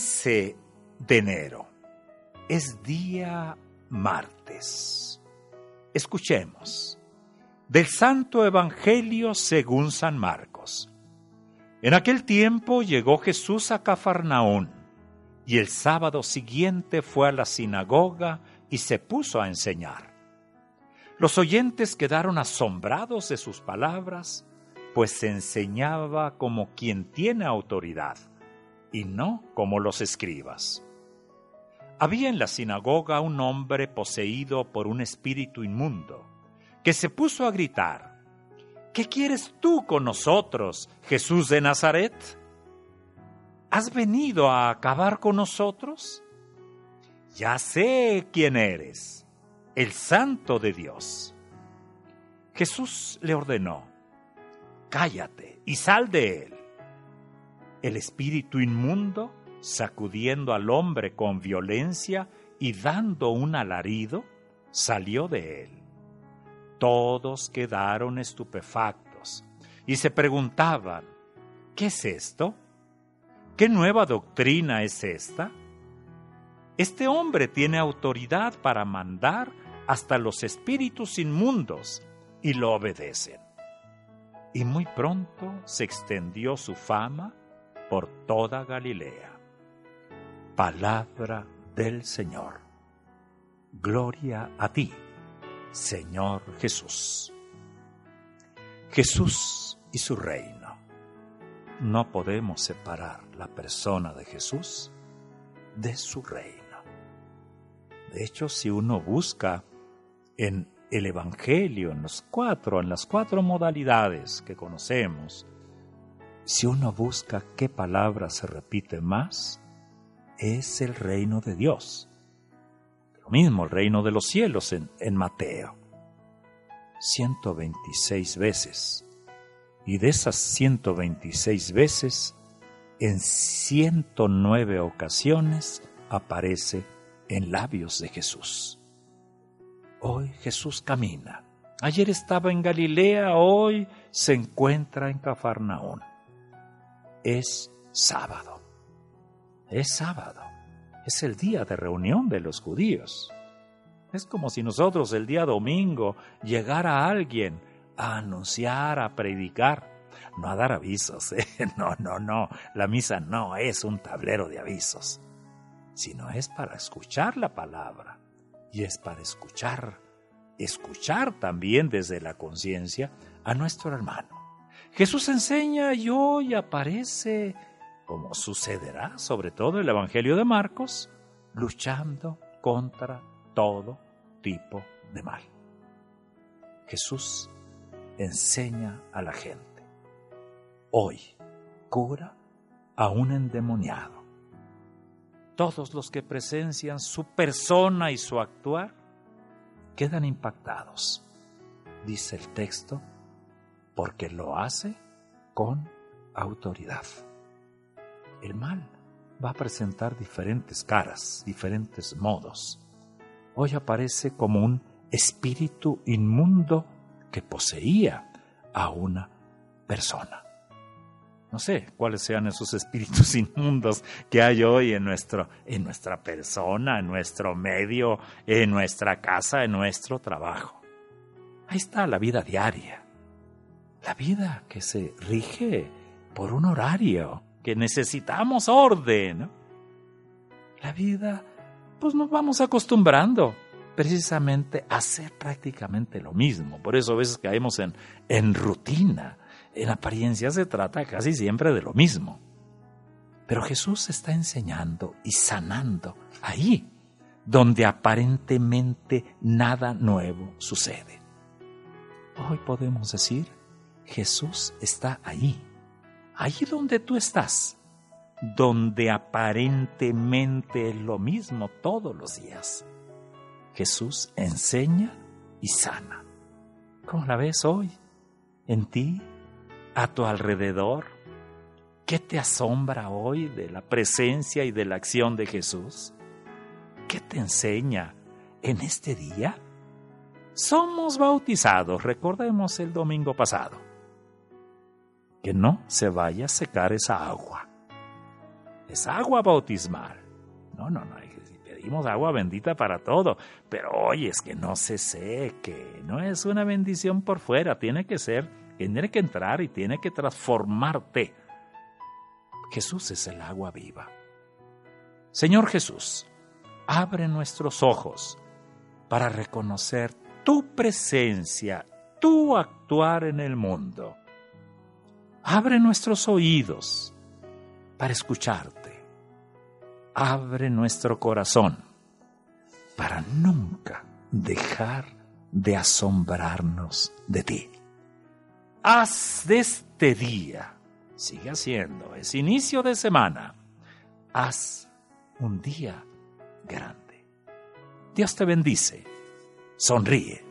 De enero. Es día martes. Escuchemos. Del Santo Evangelio según San Marcos. En aquel tiempo llegó Jesús a Cafarnaún y el sábado siguiente fue a la sinagoga y se puso a enseñar. Los oyentes quedaron asombrados de sus palabras, pues se enseñaba como quien tiene autoridad y no como los escribas. Había en la sinagoga un hombre poseído por un espíritu inmundo, que se puso a gritar, ¿Qué quieres tú con nosotros, Jesús de Nazaret? ¿Has venido a acabar con nosotros? Ya sé quién eres, el santo de Dios. Jesús le ordenó, Cállate y sal de él. El espíritu inmundo, sacudiendo al hombre con violencia y dando un alarido, salió de él. Todos quedaron estupefactos y se preguntaban, ¿qué es esto? ¿Qué nueva doctrina es esta? Este hombre tiene autoridad para mandar hasta los espíritus inmundos y lo obedecen. Y muy pronto se extendió su fama por toda Galilea. Palabra del Señor. Gloria a ti, Señor Jesús. Jesús y su reino. No podemos separar la persona de Jesús de su reino. De hecho, si uno busca en el Evangelio, en los cuatro, en las cuatro modalidades que conocemos, si uno busca qué palabra se repite más, es el reino de Dios. Lo mismo el reino de los cielos en, Mateo. 126 veces. Y de esas 126 veces, en 109 ocasiones aparece en labios de Jesús. Hoy Jesús camina. Ayer estaba en Galilea, hoy se encuentra en Cafarnaún es sábado. Es sábado. Es el día de reunión de los judíos. Es como si nosotros el día domingo llegara alguien a anunciar, a predicar, no a dar avisos. ¿eh? No, no, no. La misa no es un tablero de avisos, sino es para escuchar la palabra y es para escuchar, escuchar también desde la conciencia a nuestro hermano. Jesús enseña y hoy aparece, como sucederá sobre todo el Evangelio de Marcos, luchando contra todo tipo de mal. Jesús enseña a la gente. Hoy cura a un endemoniado. Todos los que presencian su persona y su actuar quedan impactados. Dice el texto porque lo hace con autoridad. El mal va a presentar diferentes caras, diferentes modos. Hoy aparece como un espíritu inmundo que poseía a una persona. No sé cuáles sean esos espíritus inmundos que hay hoy en, nuestro, en nuestra persona, en nuestro medio, en nuestra casa, en nuestro trabajo. Ahí está la vida diaria vida que se rige por un horario, que necesitamos orden. La vida, pues nos vamos acostumbrando precisamente a hacer prácticamente lo mismo. Por eso a veces caemos en, en rutina. En apariencia se trata casi siempre de lo mismo. Pero Jesús está enseñando y sanando ahí, donde aparentemente nada nuevo sucede. Hoy podemos decir, Jesús está ahí, ahí donde tú estás, donde aparentemente es lo mismo todos los días. Jesús enseña y sana. ¿Cómo la ves hoy? ¿En ti? ¿A tu alrededor? ¿Qué te asombra hoy de la presencia y de la acción de Jesús? ¿Qué te enseña en este día? Somos bautizados, recordemos el domingo pasado. Que no se vaya a secar esa agua. Es agua bautismal. No, no, no, pedimos agua bendita para todo, pero oye, es que no se seque, no es una bendición por fuera, tiene que ser, tiene que entrar y tiene que transformarte. Jesús es el agua viva. Señor Jesús, abre nuestros ojos para reconocer tu presencia, tu actuar en el mundo. Abre nuestros oídos para escucharte abre nuestro corazón para nunca dejar de asombrarnos de ti. Haz de este día, sigue haciendo, es inicio de semana, haz un día grande. Dios te bendice, sonríe